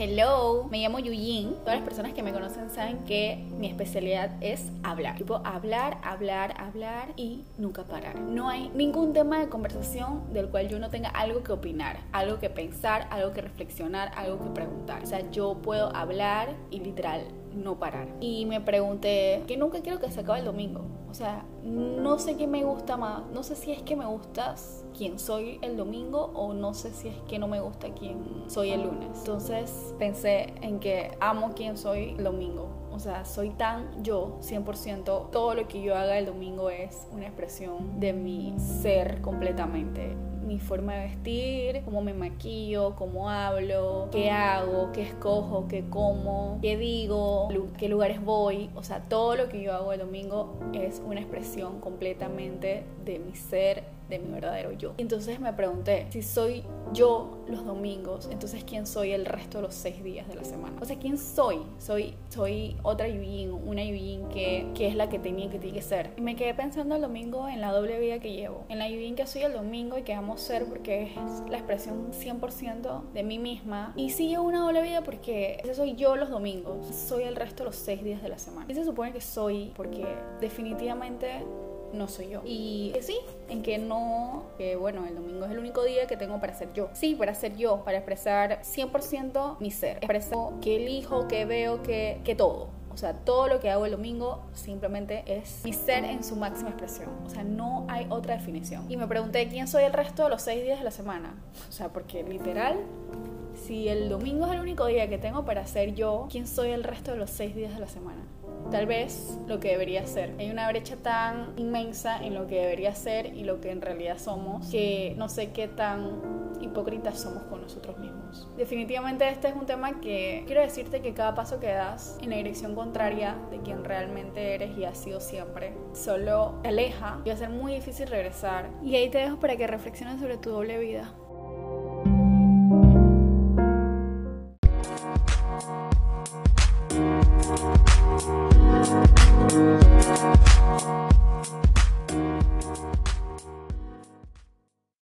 Hello, me llamo Yuyin. Todas las personas que me conocen saben que mi especialidad es hablar. Tipo, hablar, hablar, hablar y nunca parar. No hay ningún tema de conversación del cual yo no tenga algo que opinar, algo que pensar, algo que reflexionar, algo que preguntar. O sea, yo puedo hablar y literal no parar. Y me pregunté que nunca quiero que se acabe el domingo. O sea, no sé qué me gusta más. No sé si es que me gustas quién soy el domingo o no sé si es que no me gusta quién soy el lunes. Entonces pensé en que amo quién soy el domingo. O sea, soy tan yo, 100%. Todo lo que yo haga el domingo es una expresión de mi ser completamente mi forma de vestir, cómo me maquillo, cómo hablo, qué hago, qué escojo, qué como, qué digo, qué lugares voy. O sea, todo lo que yo hago el domingo es una expresión completamente de mi ser, de mi verdadero yo. Entonces me pregunté, si soy yo los domingos, entonces ¿quién soy el resto de los seis días de la semana? O sea, ¿quién soy? Soy, soy otra Yujin, una Yujin que, que es la que tenía que tiene que ser. Y me quedé pensando el domingo en la doble vida que llevo, en la Yujin que soy el domingo y que amo ser porque es la expresión 100% de mí misma. Y sí llevo una doble vida porque ese soy yo los domingos, soy el resto de los seis días de la semana. Y se supone que soy porque definitivamente no soy yo. Y sí, en que no, que bueno, el domingo es el único día que tengo para ser yo. Sí, para ser yo, para expresar 100% mi ser. Expreso que elijo, que veo, que, que todo. O sea, todo lo que hago el domingo simplemente es mi ser en su máxima expresión. O sea, no hay otra definición. Y me pregunté quién soy el resto de los seis días de la semana. O sea, porque literal, si el domingo es el único día que tengo para ser yo, ¿quién soy el resto de los seis días de la semana? tal vez lo que debería ser. Hay una brecha tan inmensa en lo que debería ser y lo que en realidad somos que no sé qué tan hipócritas somos con nosotros mismos. Definitivamente este es un tema que quiero decirte que cada paso que das en la dirección contraria de quien realmente eres y has sido siempre solo te aleja y va a ser muy difícil regresar. Y ahí te dejo para que reflexiones sobre tu doble vida.